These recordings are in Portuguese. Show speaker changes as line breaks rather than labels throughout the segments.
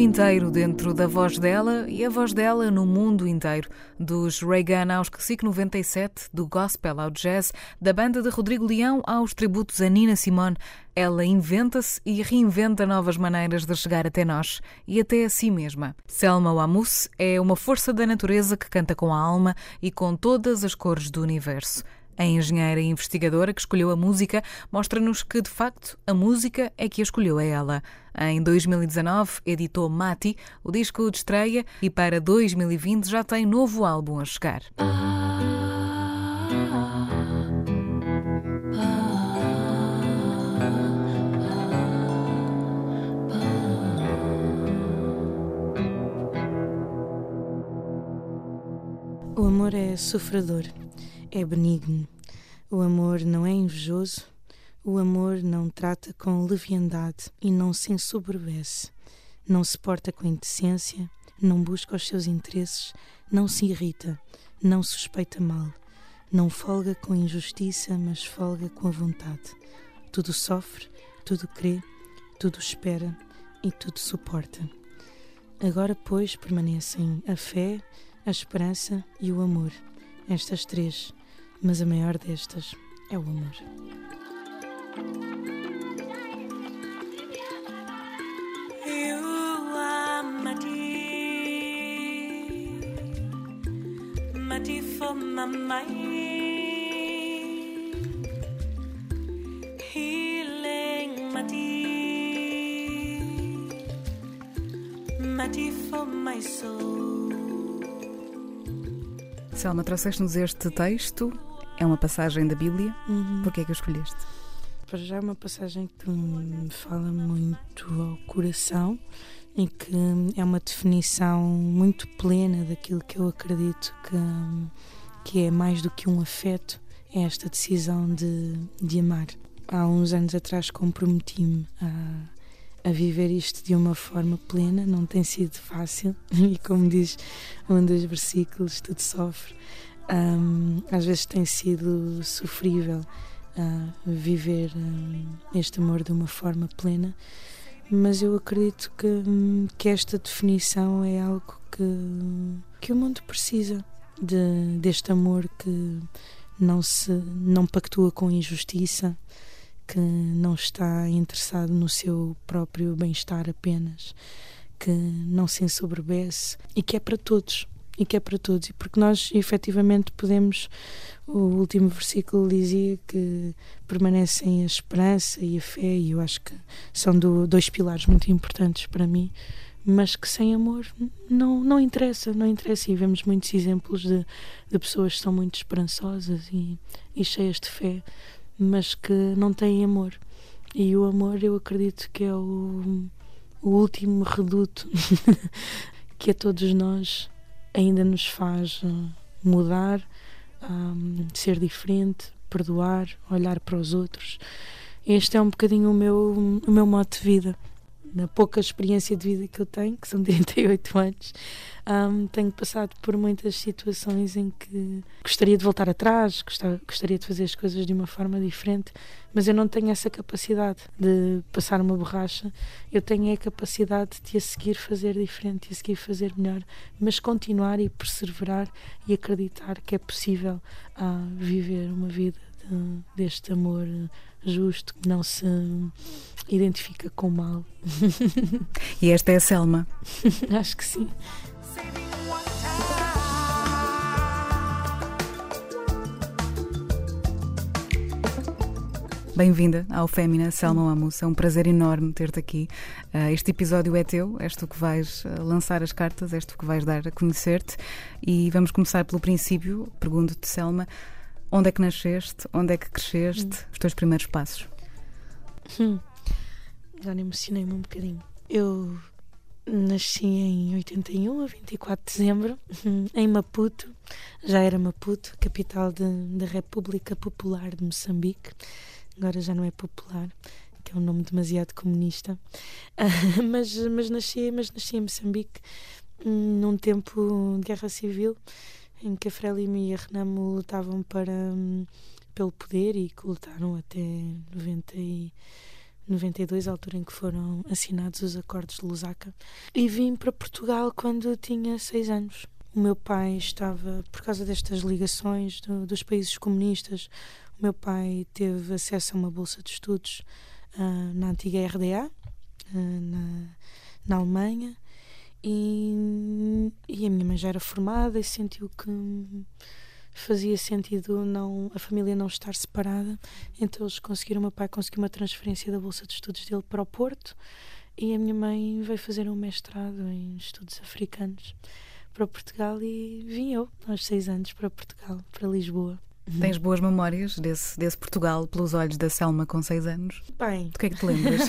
inteiro dentro da voz dela e a voz dela no mundo inteiro. Dos Reagan aos Classic 97, do gospel ao jazz, da banda de Rodrigo Leão aos tributos a Nina Simone, ela inventa-se e reinventa novas maneiras de chegar até nós e até a si mesma. Selma Wamus é uma força da natureza que canta com a alma e com todas as cores do universo. A engenheira e investigadora que escolheu a música mostra-nos que, de facto, a música é que a escolheu a ela. Em 2019, editou Mati, o disco de estreia, e para 2020 já tem novo álbum a chegar.
O amor é sofredor é benigno. O amor não é invejoso. O amor não trata com leviandade e não se ensoberbece. Não se porta com indecência, não busca os seus interesses, não se irrita, não suspeita mal. Não folga com injustiça, mas folga com a vontade. Tudo sofre, tudo crê, tudo espera e tudo suporta. Agora, pois, permanecem a fé, a esperança e o amor. Estas três mas a maior destas é o amor. Are for my mind, healing
for my soul. Selma, trouxeste-nos este texto é uma passagem da Bíblia. Uhum. Porquê é que a escolheste?
Para já é uma passagem que me fala muito ao coração e que é uma definição muito plena daquilo que eu acredito que, que é mais do que um afeto, é esta decisão de, de amar. Há uns anos atrás comprometi-me a, a viver isto de uma forma plena, não tem sido fácil e como diz um dos versículos, tudo sofre um, às vezes tem sido sofrível uh, viver um, este amor de uma forma plena, mas eu acredito que, que esta definição é algo que, que o mundo precisa de, deste amor que não se não pactua com injustiça, que não está interessado no seu próprio bem-estar apenas, que não se ensoberbece e que é para todos e que é para todos, e porque nós efetivamente podemos. O último versículo dizia que permanecem a esperança e a fé, e eu acho que são do, dois pilares muito importantes para mim, mas que sem amor não, não interessa, não interessa. E vemos muitos exemplos de, de pessoas que são muito esperançosas e, e cheias de fé, mas que não têm amor. E o amor, eu acredito que é o, o último reduto que a todos nós ainda nos faz eh, mudar, um, ser diferente, perdoar, olhar para os outros. Este é um bocadinho o meu, o meu modo de vida na pouca experiência de vida que eu tenho, que são 38 anos, um, tenho passado por muitas situações em que gostaria de voltar atrás, gostaria de fazer as coisas de uma forma diferente, mas eu não tenho essa capacidade de passar uma borracha. Eu tenho a capacidade de a seguir fazer diferente, e a seguir fazer melhor, mas continuar e perseverar e acreditar que é possível uh, viver uma vida de, deste amor justo, que não se identifica com mal.
e esta é a Selma?
Acho que sim.
Bem-vinda ao Fémina, Selma Amus. É um prazer enorme ter-te aqui. Uh, este episódio é teu, és tu que vais uh, lançar as cartas, és tu que vais dar a conhecer-te. E vamos começar pelo princípio. Pergunto-te, Selma, Onde é que nasceste? Onde é que cresceste? Hum. Os teus primeiros passos?
Hum. Já me emocionei-me um bocadinho. Eu nasci em 81, a 24 de dezembro, em Maputo. Já era Maputo, capital da República Popular de Moçambique. Agora já não é popular. que é um nome demasiado comunista. mas, mas, nasci, mas nasci em Moçambique hum, num tempo de guerra civil em que a Frelimo e a Renamo lutavam para, hum, pelo poder e que lutaram até 90 e 92, a altura em que foram assinados os acordos de Lusaka. E vim para Portugal quando tinha seis anos. O meu pai estava, por causa destas ligações do, dos países comunistas, o meu pai teve acesso a uma bolsa de estudos uh, na antiga RDA, uh, ah, na, na Alemanha, e, e a minha mãe já era formada e sentiu que fazia sentido não a família não estar separada. Então eles conseguiram meu pai conseguiu uma transferência da bolsa de estudos dele para o Porto e a minha mãe veio fazer um mestrado em estudos africanos para Portugal e vim eu aos seis anos para Portugal para Lisboa
Tens boas memórias desse, desse Portugal pelos olhos da Selma com seis anos?
Bem.
Do que é que te lembras?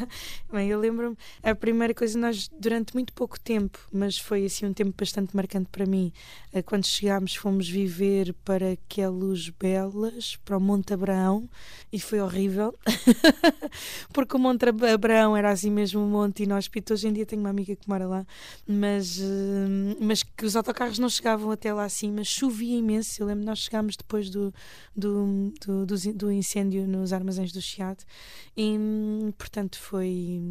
Bem, eu lembro-me, a primeira coisa, nós durante muito pouco tempo, mas foi assim um tempo bastante marcante para mim, eh, quando chegámos fomos viver para Queluz Belas, para o Monte Abraão, e foi horrível, porque o Monte Abraão era assim mesmo um monte inóspito. Hoje em dia tenho uma amiga que mora lá, mas, eh, mas que os autocarros não chegavam até lá acima, chovia imenso. Eu lembro, nós chegámos depois depois do, do, do, do, do incêndio nos armazéns do Chiado. E, portanto, foi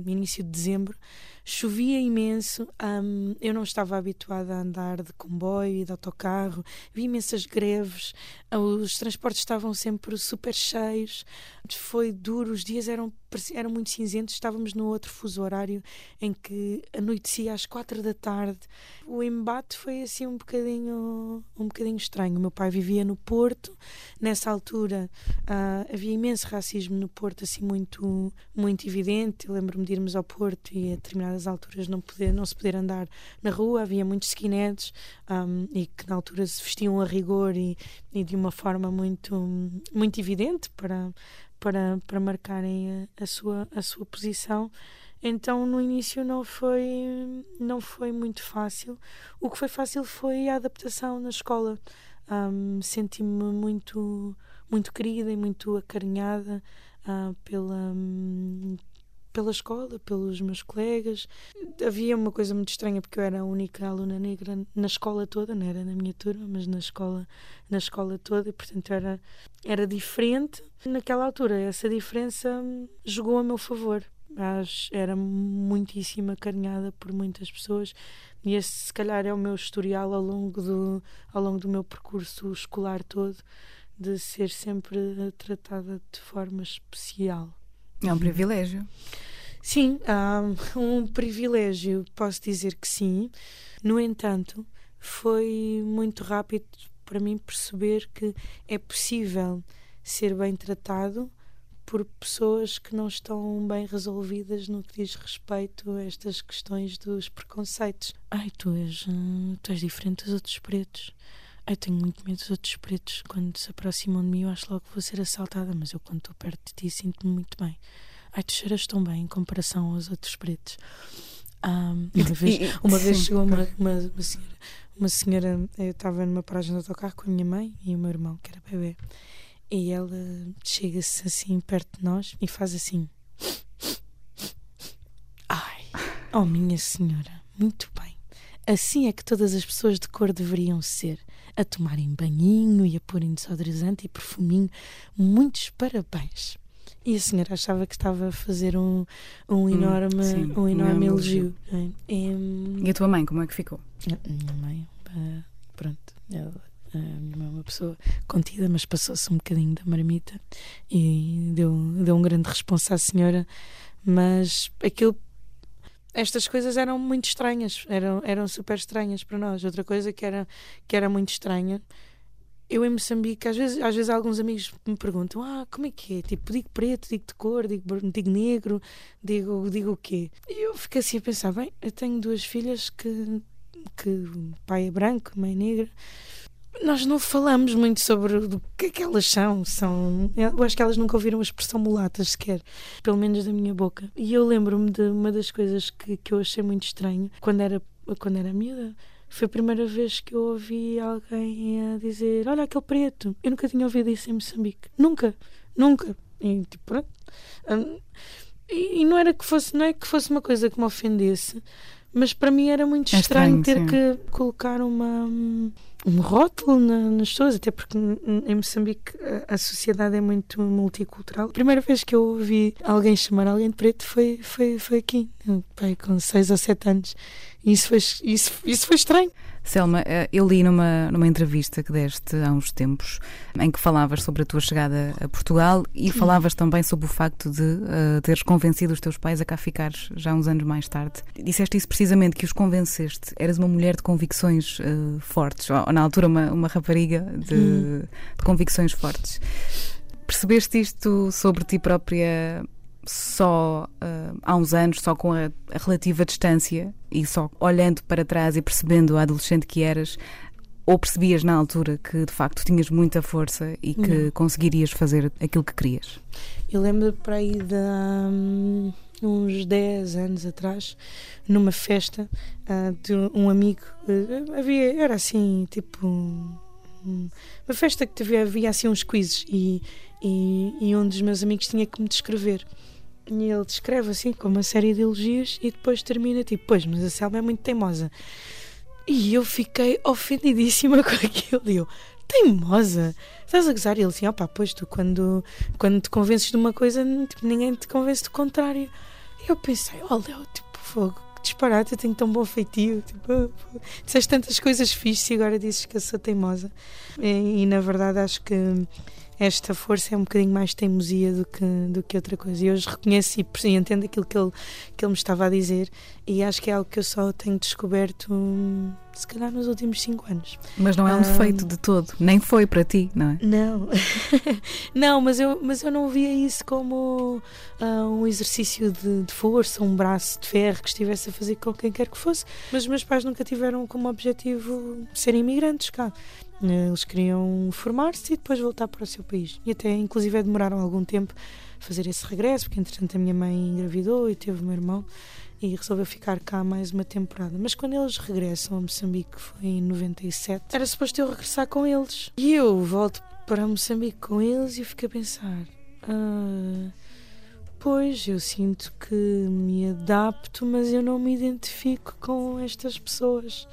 início de dezembro. Chovia imenso, um, eu não estava habituada a andar de comboio e de autocarro, vi imensas greves, os transportes estavam sempre super cheios, foi duro, os dias eram, eram muito cinzentos, estávamos no outro fuso horário em que anoitecia às quatro da tarde. O embate foi assim um bocadinho, um bocadinho estranho. O meu pai vivia no Porto, nessa altura uh, havia imenso racismo no Porto, assim muito, muito evidente. Lembro-me de irmos ao Porto e a determinadas determinadas alturas não, poder, não se poder andar na rua, havia muitos skinheads um, e que na altura se vestiam a rigor e, e de uma forma muito, muito evidente para, para, para marcarem a, a, sua, a sua posição. Então no início não foi, não foi muito fácil. O que foi fácil foi a adaptação na escola. Um, Senti-me muito, muito querida e muito acarinhada uh, pela, um, pela escola, pelos meus colegas. Havia uma coisa muito estranha porque eu era a única aluna negra na escola toda, não era na minha turma, mas na escola, na escola toda, e portanto era era diferente. Naquela altura, essa diferença jogou a meu favor. Mas era muitíssimo acarinhada por muitas pessoas e esse se calhar é o meu historial ao longo do ao longo do meu percurso escolar todo de ser sempre tratada de forma especial.
É um privilégio.
Sim, um privilégio, posso dizer que sim. No entanto, foi muito rápido para mim perceber que é possível ser bem tratado por pessoas que não estão bem resolvidas no que diz respeito a estas questões dos preconceitos. Ai, tu és, hum, tu és diferente dos outros pretos. Ai, tenho muito medo dos outros pretos. Quando se aproximam de mim, eu acho logo que vou ser assaltada, mas eu, quando estou perto de ti, sinto-me muito bem. Ai, tu cheiras tão bem em comparação aos outros pretos. Um, uma vez, uma vez chegou uma, uma, uma, senhora, uma senhora, eu estava numa paragem de autocarro com a minha mãe e o meu irmão, que era bebê, e ela chega-se assim perto de nós e faz assim. Ai, oh minha senhora, muito bem. Assim é que todas as pessoas de cor deveriam ser a tomarem banhinho e a porem desodorizante e perfuminho. Muitos parabéns. E a senhora achava que estava a fazer um, um enorme, hum, sim, um enorme elogio. elogio. É?
E, e, a tua mãe, como é que ficou?
A minha mãe, pronto, ela, a minha mãe é uma pessoa contida, mas passou-se um bocadinho da marmita e deu, deu um grande responsa à senhora. Mas aquilo estas coisas eram muito estranhas, eram, eram super estranhas para nós. Outra coisa que era, que era muito estranha, eu em Moçambique, às vezes, às vezes alguns amigos me perguntam: Ah, como é que é? Tipo, digo preto, digo de cor, digo, digo negro, digo, digo o quê? E eu fico assim a pensar: bem, eu tenho duas filhas que, que pai é branco, mãe é negra nós não falamos muito sobre o que é que elas são. são. Eu acho que elas nunca ouviram a expressão mulatas sequer, pelo menos da minha boca. E eu lembro-me de uma das coisas que, que eu achei muito estranho quando era, quando era miúda. Foi a primeira vez que eu ouvi alguém a dizer: Olha aquele preto. Eu nunca tinha ouvido isso em Moçambique. Nunca, nunca. E tipo, pronto. Um, e, e, não era que fosse, não é que fosse uma coisa que me ofendesse, mas para mim era muito é estranho, estranho, ter sim. que colocar uma um rótulo na, nas pessoas, até porque em Moçambique a, a, sociedade é muito multicultural. A primeira vez que eu ouvi alguém chamar alguém de preto foi, foi, foi aqui, pai, com seis ou sete anos. E isso foi, isso, isso foi estranho.
Selma, eh, eu li numa, numa entrevista que deste há uns tempos em que falavas sobre a tua chegada a Portugal e falavas também sobre o facto de uh, teres convencido os teus pais a cá ficares já uns anos mais tarde. Disseste isso precisamente, que os convenceste. Eras uma mulher de convicções uh, fortes, ou na altura uma, uma rapariga de, hum. de convicções fortes. Percebeste isto sobre ti própria só uh, há uns anos, só com a, a, relativa distância e só olhando para trás e percebendo a adolescente que eras, ou percebias na altura que de facto tinhas muita força e que Não. conseguirias fazer aquilo que querias?
Eu lembro para aí de um, uns 10 anos atrás, numa festa uh, de um amigo, uh, havia, era assim, tipo. Um, uma festa que havia, havia assim uns quizzes e, e, e um dos meus amigos tinha que me descrever. E ele descreve assim com uma série de elogios e depois termina tipo, pois, mas a Selma é muito teimosa. E eu fiquei ofendidíssima com aquilo. E eu, teimosa? Estás a gozar? E ele assim, opá, pois tu quando, quando te convences de uma coisa, tipo, ninguém te convence do contrário. E eu pensei, oh Léo, tipo, fogo, que disparate, eu tenho tão bom feitio. Tipo, disseste tantas coisas fixes e agora dizes que eu sou teimosa. E, e na verdade acho que esta força é um bocadinho mais teimosia do que, do que outra coisa. E hoje reconheço e, e entendo aquilo que ele, que ele me estava a dizer e acho que é algo que eu só tenho descoberto se calhar nos últimos cinco anos.
Mas não é um um, defeito de todo, nem foi para ti, não é?
Não, não, mas eu, mas eu não via isso como uh, um exercício de, de, força, um braço de ferro que estivesse a fazer com quem quer que fosse. Mas os meus pais nunca tiveram como objetivo ser imigrantes cá. Eles queriam formar-se e depois voltar para o seu país. E até, inclusive, demoraram algum tempo a fazer esse regresso, porque entretanto a minha mãe engravidou e teve o meu irmão e resolveu ficar cá mais uma temporada. Mas quando eles regressam a Moçambique, foi em 97, era suposto eu regressar com eles. E eu volto para Moçambique com eles e fico a pensar. Ah, pois, eu sinto que me adapto, mas eu não me identifico com estas pessoas.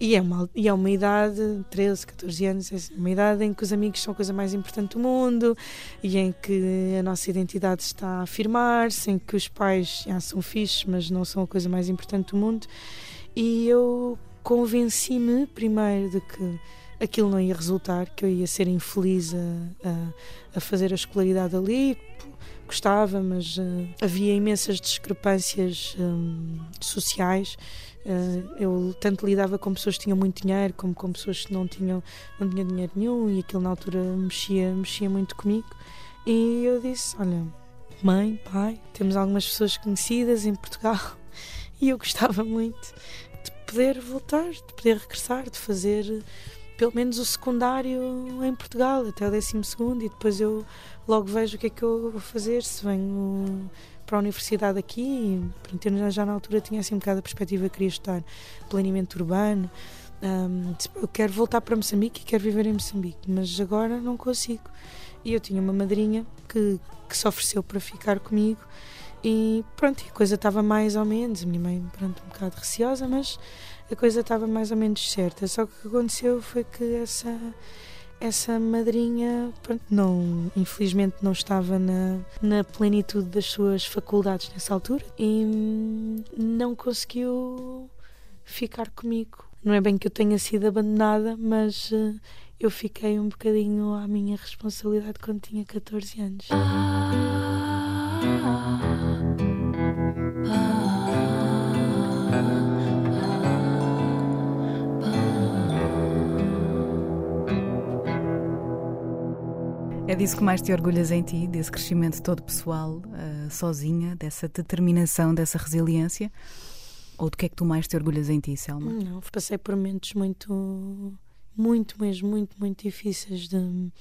E é, uma, e é uma idade, 13, 14 anos, é uma idade em que os amigos são a coisa mais importante do mundo e em que a nossa identidade está a afirmar-se, em que os pais já são fixos, mas não são a coisa mais importante do mundo. E eu convenci-me primeiro de que aquilo não ia resultar, que eu ia ser infeliz a, a, a fazer a escolaridade ali. Gostava, mas uh, havia imensas discrepâncias um, sociais eu tanto lidava com pessoas que tinham muito dinheiro como com pessoas que não tinham, não dinheiro nenhum e aquilo na altura mexia, mexia muito comigo. E eu disse: Olha, mãe, pai, temos algumas pessoas conhecidas em Portugal e eu gostava muito de poder voltar, de poder regressar, de fazer pelo menos o secundário em Portugal até o décimo segundo e depois eu logo vejo o que é que eu vou fazer se venho para a universidade aqui, eu já na altura tinha assim um bocado a perspectiva que queria estudar planeamento urbano. Um, eu quero voltar para Moçambique e quero viver em Moçambique, mas agora não consigo. E eu tinha uma madrinha que, que se ofereceu para ficar comigo e pronto, a coisa estava mais ou menos. A minha mãe, pronto, um bocado receosa, mas a coisa estava mais ou menos certa. Só que o que aconteceu foi que essa essa madrinha, pronto, não, infelizmente não estava na, na plenitude das suas faculdades nessa altura e não conseguiu ficar comigo. Não é bem que eu tenha sido abandonada, mas uh, eu fiquei um bocadinho à minha responsabilidade quando tinha 14 anos. Ah, ah, ah,
disso que mais te orgulhas em ti, desse crescimento todo pessoal, uh, sozinha, dessa determinação, dessa resiliência? Ou do que é que tu mais te orgulhas em ti, Selma?
Não, passei por momentos muito, muito mesmo, muito, muito difíceis de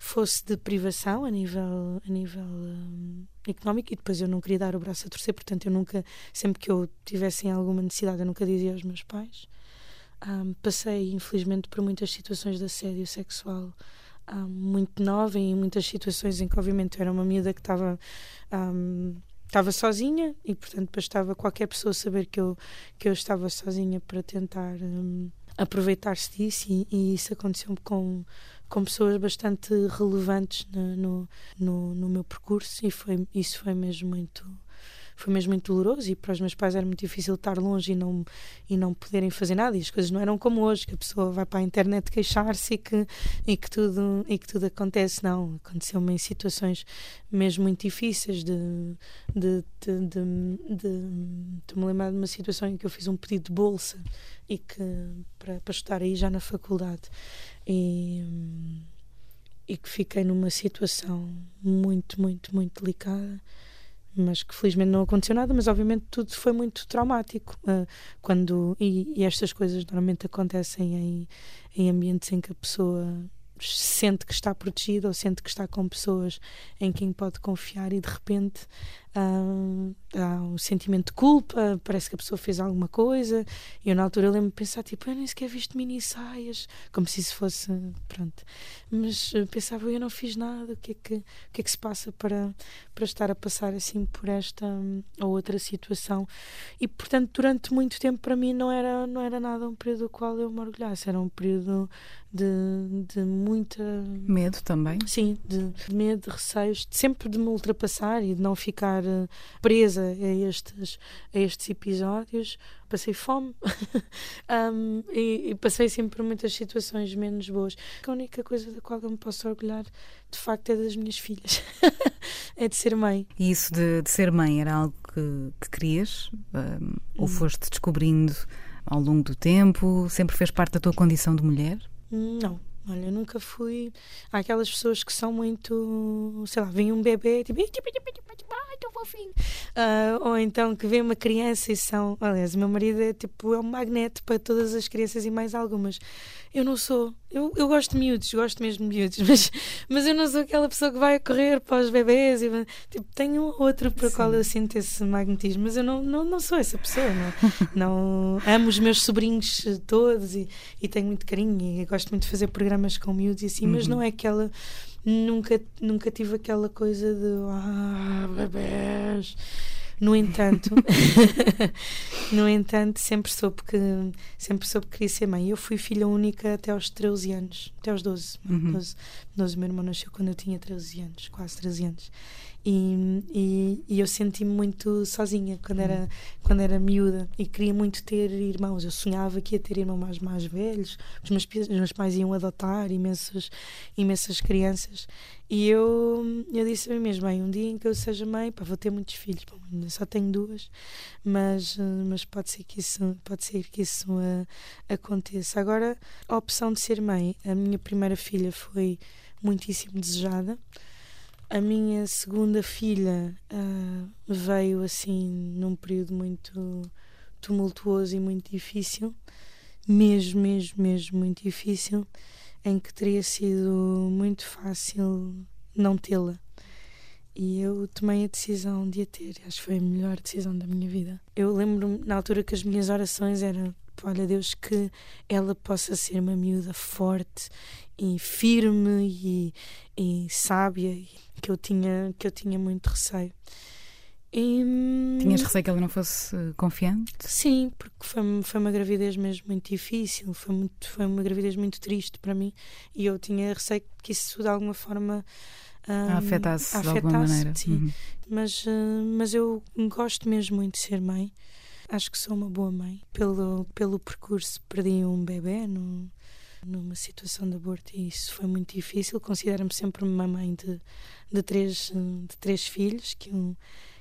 fosse de privação a nível, a nível um, económico e depois eu não queria dar o braço a torcer, portanto eu nunca, sempre que eu tivesse alguma necessidade, eu nunca dizia aos meus pais. Um, passei, infelizmente, por muitas situações de assédio sexual muito nova e em muitas situações em que, obviamente, eu era uma miúda que estava. Um, estava sozinha e portanto bastava qualquer pessoa saber que eu que eu estava sozinha para tentar um, aproveitar-se disso e, e, isso aconteceu com com pessoas bastante relevantes no, no, no, no meu percurso e foi isso foi mesmo muito foi mesmo muito doloroso e para os meus pais era muito difícil estar longe e não, e não poderem fazer nada. E as coisas não eram como hoje, que a pessoa vai para a internet queixar-se e que, e, que tudo, e que tudo acontece. Não, aconteceu-me em situações mesmo muito difíceis de, de, de, de, me lembrar de uma situação em que eu fiz um pedido de bolsa e que para, para estar aí já na faculdade. E, e que fiquei numa situação muito, muito, muito delicada mas que felizmente não aconteceu nada, mas obviamente tudo foi muito traumático. Uh, quando, e, e, estas coisas normalmente acontecem em, em ambientes em que a pessoa sente que está protegida ou sente que está com pessoas em quem pode confiar e de repente uh, há um sentimento de culpa, parece que a pessoa fez alguma coisa. E eu, na altura, lembro-me de pensar: tipo, eu nem sequer visto mini saias, como se isso fosse. Pronto. Mas uh, pensava: eu não fiz nada, o que é que, o que, é que se passa para, para estar a passar assim por esta um, ou outra situação? E, portanto, durante muito tempo, para mim, não era, não era nada um período do qual eu me orgulhasse, era um período de, de muita.
Medo também?
Sim, de, de medo, de receios, sempre de me ultrapassar e de não ficar presa a estes, a estes episódios. Passei fome um, e, e, passei sempre por muitas situações menos boas. A única coisa da qual eu me posso orgulhar, de facto, é das minhas filhas. é de ser mãe.
E isso de, de ser mãe era algo que, que querias? Um, ou hum. foste descobrindo ao longo do tempo? Sempre fez parte da tua condição de mulher?
Não, Olha, eu nunca fui. Há aquelas pessoas que são muito. sei lá, vem um bebê, tipo. Ai, tão fofinho. Uh, ou então que vem uma criança e são. Aliás, o meu marido é tipo. é um magneto para todas as crianças e mais algumas. Eu não sou. Eu, eu gosto de miúdos, gosto mesmo de miúdos, mas, mas eu não sou aquela pessoa que vai correr para os bebês. E, tipo, tenho outro para o qual eu sinto esse magnetismo, mas eu não, não, não sou essa pessoa. Não, não amo os meus sobrinhos todos e, e tenho muito carinho e gosto muito de fazer programas com miúdos e assim, uhum. mas não é aquela. Nunca, nunca tive aquela coisa de. Ah, bebês no entanto, no entanto, sempre soube que sempre soube que queria ser mãe. Eu fui filha única até aos 13 anos, até aos 12. Uhum. 12, 12 meu irmão nasceu quando eu tinha 13 anos, quase 13 anos. E, e, e eu senti-me muito sozinha quando era, uhum. quando era miúda e queria muito ter irmãos. Eu sonhava que ia ter irmãos mais, mais velhos, os meus, os meus pais iam adotar imensas, imensas crianças. E eu, eu disse a mim mesma: bem, um dia em que eu seja mãe, pá, vou ter muitos filhos. Bom, só tenho duas, mas, mas pode ser que isso, pode ser que isso uh, aconteça. Agora, a opção de ser mãe, a minha primeira filha foi muitíssimo desejada. A minha segunda filha uh, veio assim num período muito tumultuoso e muito difícil, mesmo, mesmo, mesmo muito difícil, em que teria sido muito fácil não tê-la. E eu tomei a decisão de a ter. Acho que foi a melhor decisão da minha vida. Eu lembro-me na altura que as minhas orações eram: olha, Deus, que ela possa ser uma miúda forte e firme e, e sábia que eu tinha que eu tinha muito receio.
E, Tinhas receio que ela não fosse confiante?
Sim, porque foi, foi uma gravidez mesmo muito difícil, foi, muito, foi uma gravidez muito triste para mim e eu tinha receio que isso de alguma forma
um, afetasse, afetasse de alguma maneira.
Sim. Uhum. Mas, uh, mas eu gosto mesmo muito de ser mãe. Acho que sou uma boa mãe. Pelo, pelo percurso, perdi um bebê no, numa situação de aborto e isso foi muito difícil. Considero-me sempre uma mãe de, de, três, de três filhos, que um,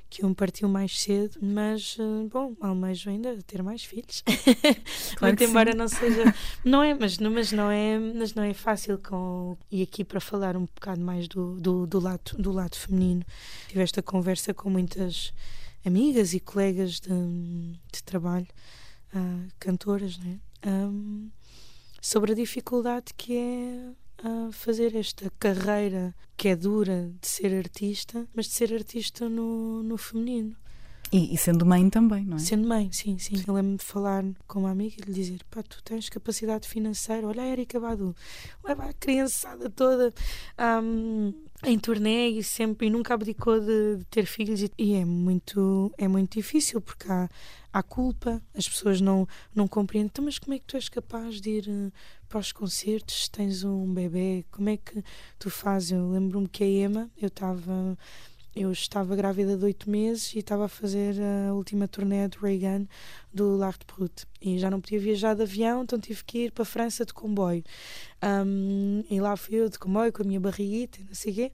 que um partiu mais cedo, mas eh, bom, almejo ainda ter mais filhos. Claro Muito embora sim. não seja, não é, mas, não, mas não é, mas não é fácil com e aqui para falar um bocado mais do, do, do lado do lado feminino. Tive esta conversa com muitas amigas e colegas de, de trabalho, uh, cantoras, né? Um, sobre a dificuldade que é uh, fazer esta carreira que é dura de ser artista, mas de ser artista no, no feminino.
E, e, sendo mãe também, não é?
Sendo mãe, sim, sim. Eu lembro-me de falar com uma amiga e lhe dizer: pá, tu tens capacidade financeira, olha a Erika Badu, leva a criançada toda um, em turnê e sempre, e nunca abdicou de, de ter filhos. E, e, é, muito, é muito difícil porque há, há culpa, as pessoas não, não compreendem. Então, mas como é que tu és capaz de ir uh, para os concertos se tens um bebê? Como é que tu fazes? Eu lembro-me que a Emma, eu estava eu estava grávida de oito meses e estava a fazer a última turnê de Reagan do L'Art Brut e já não podia viajar de avião, então tive que ir para a França de comboio. Um, e lá fui eu de comboio com a minha barriguita, não sei o quê.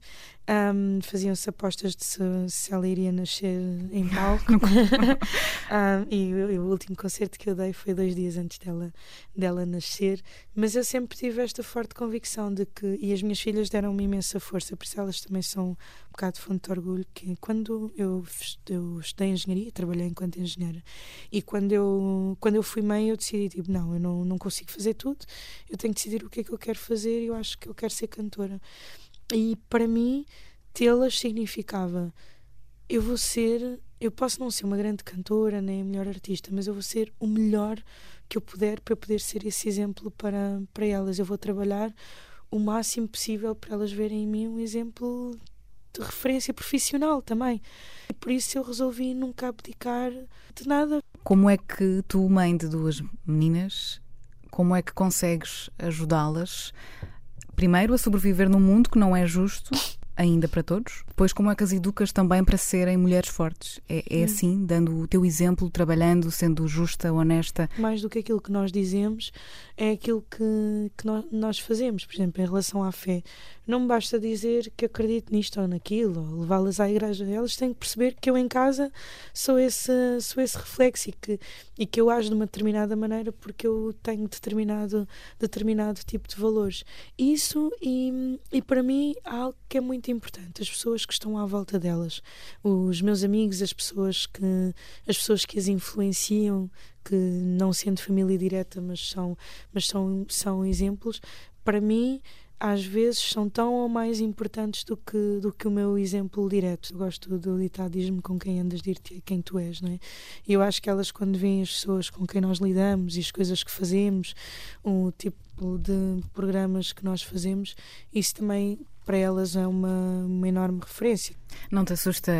Um, Faziam-se apostas de se, se, ela iria nascer em palco. um, e, e, o último concerto que eu dei foi dois dias antes dela, dela nascer. Mas eu sempre tive esta forte convicção de que, e as minhas filhas deram-me imensa força, por isso elas também são um bocado de fonte de orgulho. Que quando eu, eu estudei engenharia, trabalhei enquanto engenheira, e quando eu, quando eu fui mãe, eu decidi, tipo, não, eu não, não consigo fazer tudo, eu tenho que decidir o que é que eu quero fazer e eu acho que eu quero ser cantora. E para mim, tê-las significava eu vou ser, eu posso não ser uma grande cantora nem a melhor artista, mas eu vou ser o melhor que eu puder para poder ser esse exemplo para, para elas. Eu vou trabalhar o máximo possível para elas verem em mim um exemplo de referência profissional também. E por isso eu resolvi nunca abdicar de nada.
Como é que tu, mãe de duas meninas, como é que consegues ajudá-las primeiro a sobreviver num mundo que não é justo ainda para todos? Depois, como é que as educas também para serem mulheres fortes? É, é assim, dando o teu exemplo, trabalhando, sendo justa, honesta?
Mais do que aquilo que nós dizemos, é aquilo que, que nós, nós fazemos. Por exemplo, em relação à fé, não me basta dizer que acredito nisto ou naquilo, ou levá-las à igreja. Elas têm que perceber que eu em casa sou esse, sou esse reflexo e que, e que eu ajo de uma determinada maneira porque eu tenho determinado, determinado tipo de valores. Isso, e, e para mim, há algo que é muito importante. As pessoas que estão à volta delas, os meus amigos, as pessoas que, as pessoas que as influenciam, que não sendo família direta, mas são, mas são, são exemplos, para mim às vezes são tão ou mais importantes do que, do que o meu exemplo direto. Eu gosto do ditadismo com quem andas dir-te quem tu és, não é? E eu acho que elas, quando veem as pessoas com quem nós lidamos e as coisas que fazemos, o tipo de programas que nós fazemos, isso também para elas é uma, uma enorme referência.
Não te assusta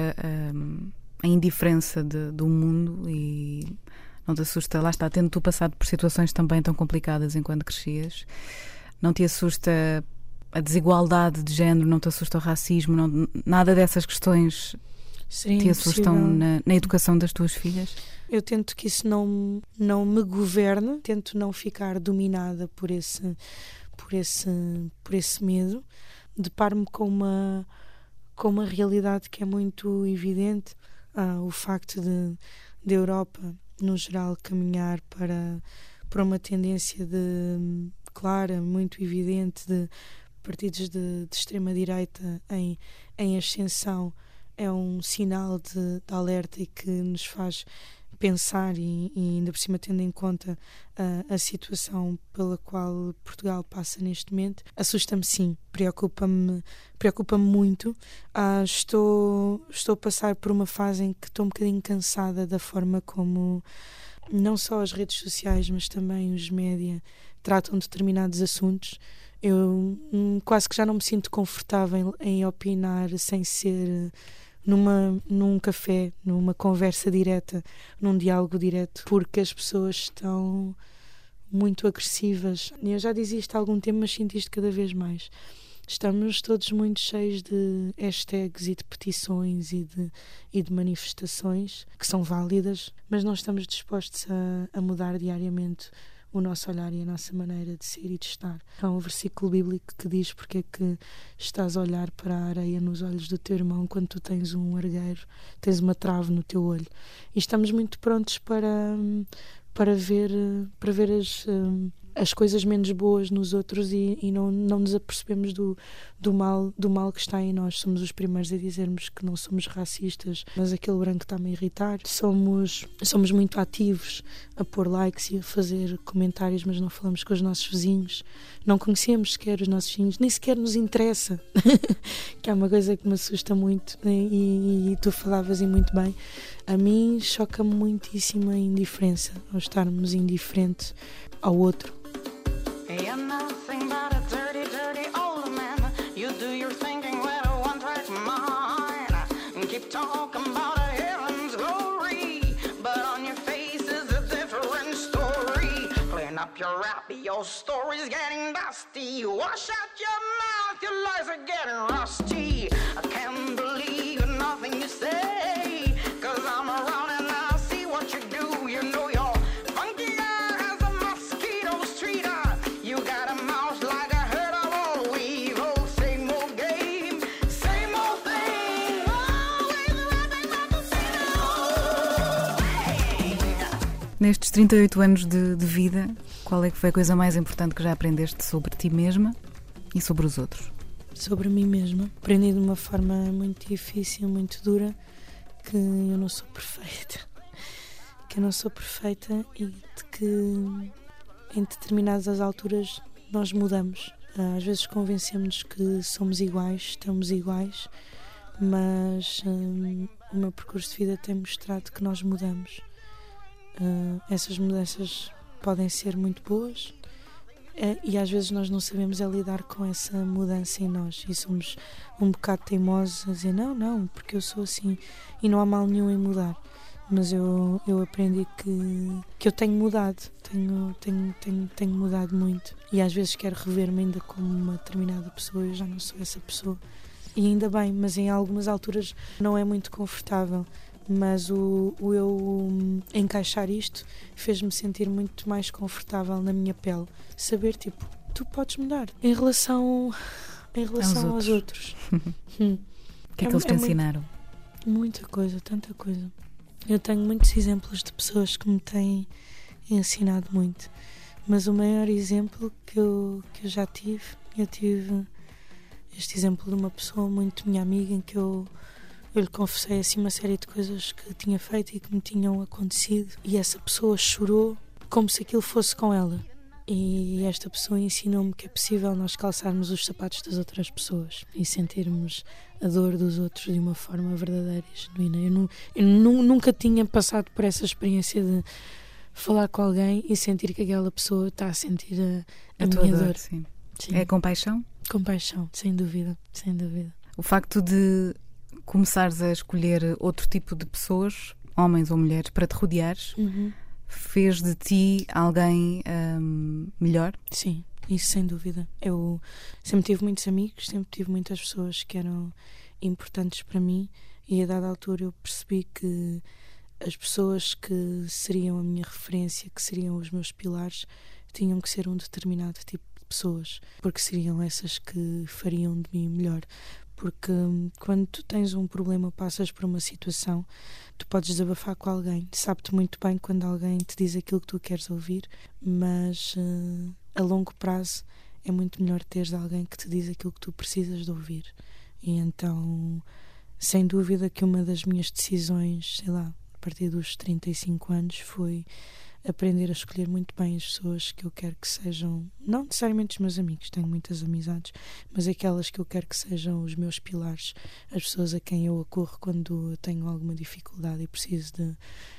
hum, a indiferença de, do mundo e não te assusta, lá está, tendo tu passado por situações também tão complicadas enquanto crescias, não te assusta a desigualdade de género, não te assusta o racismo, não, nada dessas questões Seria te assustam na, na, educação das tuas filhas?
Eu tento que isso não, não me governe, tento não ficar dominada por esse, por esse, por esse medo. Deparo-me com uma, com uma realidade que é muito evidente, ah, o facto de, de Europa, no geral, caminhar para, para uma tendência de clara, muito evidente de partidos de, de extrema-direita em, em ascensão é um sinal de, de, alerta e que nos faz pensar e, e ainda por cima tendo em conta uh, a situação pela qual Portugal passa neste momento, assusta-me sim, preocupa-me preocupa muito. Uh, estou, estou a passar por uma fase em que estou um bocadinho cansada da forma como não só as redes sociais, mas também os média tratam determinados assuntos. Eu hum, quase que já não me sinto confortável em, em opinar sem ser numa, num café, numa conversa direta, num diálogo direto, porque as pessoas estão muito agressivas. Eu já dizia isto há algum tempo, mas sinto isto cada vez mais. Estamos todos muito cheios de hashtags e de petições e de, e de manifestações que são válidas, mas não estamos dispostos a, a mudar diariamente o nosso olhar e a nossa maneira de ser e de estar. Há um versículo bíblico que diz porque é que estás a olhar para a areia nos olhos do teu irmão quando tu tens um argueiro, tens uma trave no teu olho. E estamos muito prontos para, para ver, para ver as, as coisas menos boas nos outros e, e, não, não nos apercebemos do, do, mal, do mal que está em nós. Somos os primeiros a dizermos que não somos racistas, mas aquele branco está-me a irritar. Somos, somos muito ativos a pôr likes e a fazer comentários, mas não falamos com os nossos vizinhos. Não conhecemos sequer os nossos vizinhos, nem sequer nos interessa, que é uma coisa que me assusta muito. Né? E, e tu falavas e muito bem. A mim choca-me muitíssimo a indiferença, ao estarmos indiferentes ao outro You're nothing but a dirty, dirty old man. You do your thinking with a one track mind. And keep talking about a heaven's glory, but on your face is a different story. Clean up your rap, your story's getting dusty. Wash out your mouth, your lies are getting rusty. I can't believe nothing you say,
Nestes 38 anos de, de, vida, qual é que foi a coisa mais importante que já aprendeste sobre ti mesma e sobre os outros?
Sobre mim mesma. Aprendi de uma forma muito difícil, muito dura, que eu não sou perfeita. Que eu não sou perfeita e de que em determinadas alturas nós mudamos. Às vezes convencemos que somos iguais, estamos iguais, mas hum, o meu percurso de vida tem mostrado que nós mudamos Uh, essas mudanças podem ser muito boas é, e às vezes nós não sabemos é lidar com essa mudança em nós e somos um bocado teimosos a dizer não, não, porque eu sou assim e não há mal nenhum em mudar. Mas eu, eu aprendi que, que eu tenho mudado, tenho, tenho, tenho, tenho mudado muito e às vezes quero rever-me ainda como uma determinada pessoa, eu já não sou essa pessoa. E ainda bem, mas em algumas alturas não é muito confortável mas o, o eu hum, encaixar isto fez-me sentir muito mais confortável na minha pele. Saber, tipo, tu podes mudar em relação, em relação aos outros.
outros. hum. O que é, é que eles te é ensinaram?
Muita coisa, tanta coisa. Eu tenho muitos exemplos de pessoas que me têm ensinado muito, mas o maior exemplo que eu, que eu já tive, eu tive este exemplo de uma pessoa muito minha amiga em que eu eu lhe confessei assim uma série de coisas que tinha feito e que me tinham acontecido, e essa pessoa chorou como se aquilo fosse com ela. E esta pessoa ensinou-me que é possível nós calçarmos os sapatos das outras pessoas e sentirmos a dor dos outros de uma forma verdadeira e genuína. Eu, não, eu nunca tinha passado por essa experiência de falar com alguém e sentir que aquela pessoa está a sentir a, a, a minha dor. dor.
Sim. Sim. É compaixão?
Compaixão, sem dúvida, sem dúvida.
O facto de começares a escolher outro tipo de pessoas, homens ou mulheres, para te rodeares, uhum. fez de ti alguém um, melhor?
Sim, isso sem dúvida. Eu sempre tive muitos amigos, sempre tive muitas pessoas que eram importantes para mim e a dada altura eu percebi que as pessoas que seriam a minha referência, que seriam os meus pilares, tinham que ser um determinado tipo de pessoas, porque seriam essas que fariam de mim melhor porque hum, quando tu tens um problema, passas por uma situação, tu podes desabafar com alguém. Sabe-te muito bem quando alguém te diz aquilo que tu queres ouvir, mas uh, a longo prazo é muito melhor teres alguém que te diz aquilo que tu precisas de ouvir. E então, sem dúvida que uma das minhas decisões, sei lá, a partir dos 35 anos, foi aprender a escolher muito bem as pessoas que eu quero que sejam, não necessariamente os meus amigos, tenho muitas amizades, mas aquelas que eu quero que sejam os meus pilares, as pessoas a quem eu acorro quando tenho alguma dificuldade e preciso de,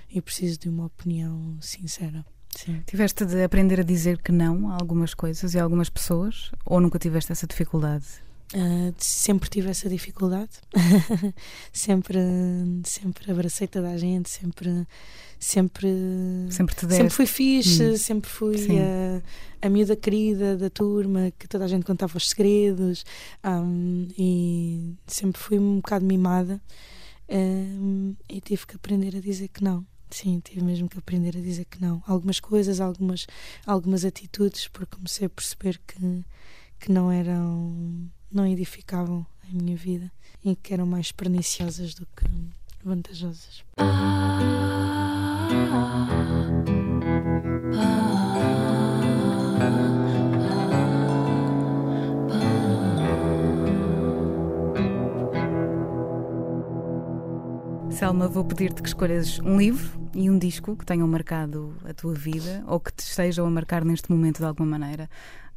e preciso de uma opinião sincera. Sim.
Tiveste de aprender a dizer que não a algumas coisas e a algumas pessoas? Ou nunca tiveste essa dificuldade?
Uh, sempre tive essa dificuldade, sempre, sempre abracei toda a gente, sempre, sempre,
sempre, te
sempre fui fixe, hum. sempre fui a, a miúda querida da turma, que toda a gente contava os segredos um, e sempre fui um bocado mimada um, e tive que aprender a dizer que não. Sim, tive mesmo que aprender a dizer que não. Algumas coisas, algumas, algumas atitudes, porque comecei a perceber que, que não eram não edificavam a minha vida e que eram mais perniciosas do que vantajosas.
Selma, vou pedir-te que escolhas um livro e um disco que tenham marcado a tua vida ou que te estejam a marcar neste momento de alguma maneira.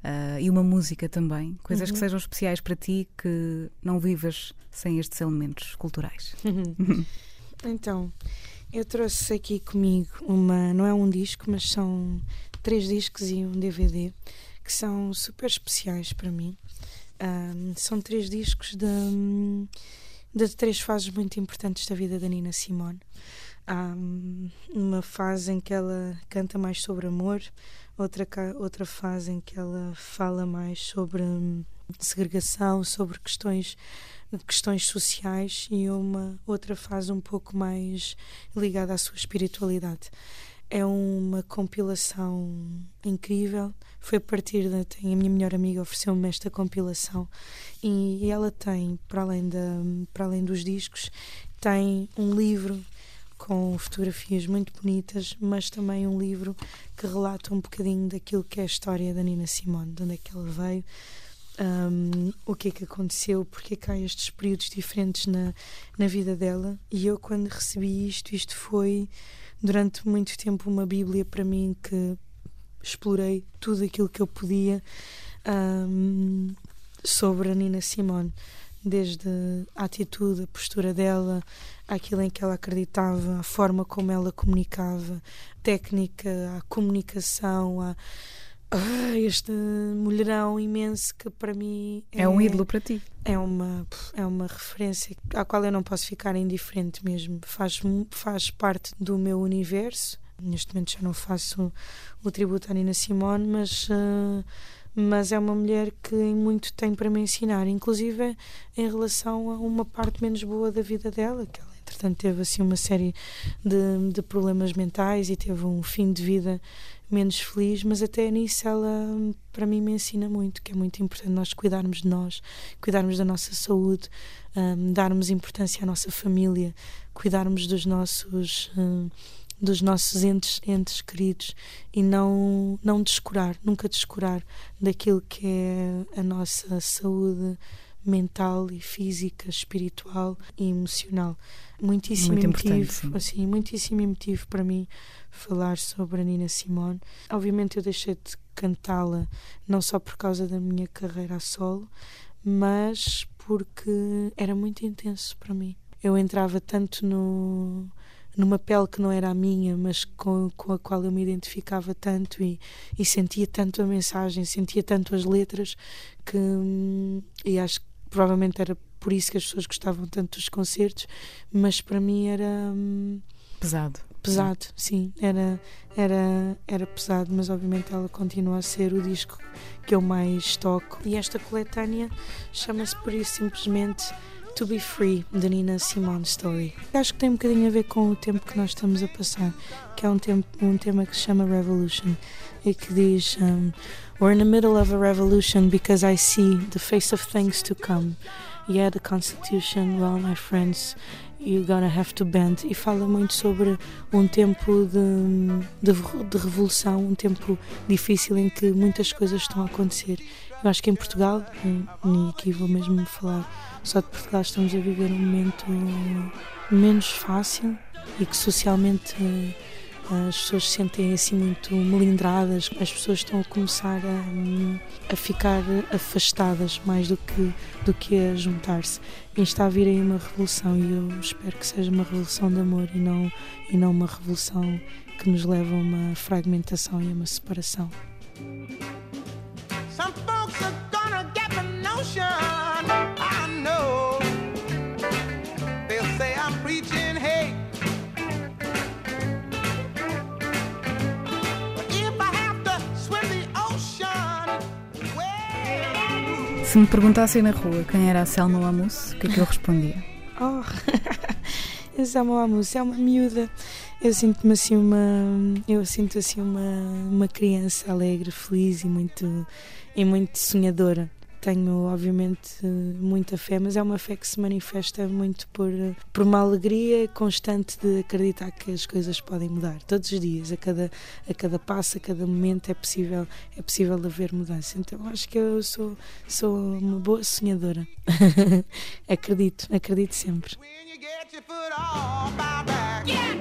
Uh, e uma música também, coisas uhum. que sejam especiais para ti que não vivas sem estes elementos culturais.
então, eu trouxe aqui comigo uma, não é um disco, mas são três discos e um DVD que são super especiais para mim. Um, são três discos de, de três fases muito importantes da vida da Nina Simone. Um, uma fase em que ela canta mais sobre amor, outra, outra fase em que ela fala mais sobre hum, segregação, sobre questões questões sociais e uma outra fase um pouco mais ligada à sua espiritualidade. É uma compilação incrível. Foi a partir da. Tem, a minha melhor amiga ofereceu-me esta compilação e ela tem, para além, da, para além dos discos, tem um livro com fotografias muito bonitas, mas também um livro que relata um bocadinho daquilo que é a história da Nina Simone, de onde é que ela veio, um, o que é que aconteceu, porque é que há estes períodos diferentes na, na vida dela. E eu, quando recebi isto, isto foi durante muito tempo uma Bíblia para mim que explorei tudo aquilo que eu podia um, sobre a Nina Simone, desde a atitude, a postura dela, aquilo em que ela acreditava, a forma como ela comunicava, técnica, a comunicação, a ah, este mulherão imenso que para mim
é, é, um ídolo para ti.
É uma, é uma referência à qual eu não posso ficar indiferente mesmo. Faz, faz parte do meu universo. Neste momento já não faço o, tributo à Nina Simone, mas, uh, mas é uma mulher que muito tem para me ensinar, inclusive em relação a uma parte menos boa da vida dela, que ela entretanto teve assim uma série de, de problemas mentais e teve um fim de vida menos feliz, mas até nisso ela para mim me ensina muito, que é muito importante nós cuidarmos de nós, cuidarmos da nossa saúde, um, darmos importância à nossa família, cuidarmos dos nossos um, dos nossos entes, entes queridos e não não descurar, nunca descurar daquilo que é a nossa saúde mental e física, espiritual e emocional. Muitíssimo Muito emotivo, assim, muitíssimo emotivo para mim falar sobre a Nina Simone. Obviamente eu deixei de cantá-la não só por causa da minha carreira a solo, mas porque era muito intenso para mim. Eu entrava tanto no numa pele que não era a minha, mas com, com a qual eu me identificava tanto e, e sentia tanto a mensagem, sentia tanto as letras que e acho que provavelmente era por isso que as pessoas gostavam tanto dos concertos, mas para mim era hum,
pesado.
Pesado, sim, era, era, era pesado, mas obviamente ela continua a ser o disco que eu mais toco. E esta coletânea chama-se por isso simplesmente To Be Free, da Nina Simone Story. Acho que tem um bocadinho a ver com o tempo que nós estamos a passar, que é um, tempo, um tema que se chama Revolution e que diz. Um, We're in the middle of a revolution because I see the face of things to come. Yeah, the Constitution, well, my friends, you're gonna have to bend. E fala muito sobre um tempo de, de, de revolução, um tempo difícil em que muitas coisas estão a acontecer. Eu acho que em Portugal, e aqui vou mesmo falar só de Portugal, estamos a viver um momento menos fácil e que socialmente as pessoas se sentem assim muito melindradas, as pessoas estão a começar a, a ficar afastadas mais do que, do que a juntar-se. E está a vir aí uma revolução e eu espero que seja uma revolução de amor e não, e não uma revolução que nos leva a uma fragmentação e a uma separação. Some folks are gonna get the notion.
Se me perguntassem na rua quem era a Selma Lamus, o que é que eu respondia?
Oh, a Selma Lamus é uma miúda. Eu sinto-me assim uma, eu sinto assim uma, uma criança alegre, feliz e muito e muito sonhadora. Tenho, obviamente, muita fé, mas é uma fé que se manifesta muito por, por uma alegria constante de acreditar que as coisas podem mudar todos os dias, a cada, a cada passo, a cada momento é possível, é possível haver mudança. Então acho que eu sou, sou uma boa sonhadora. acredito, acredito sempre. Yeah.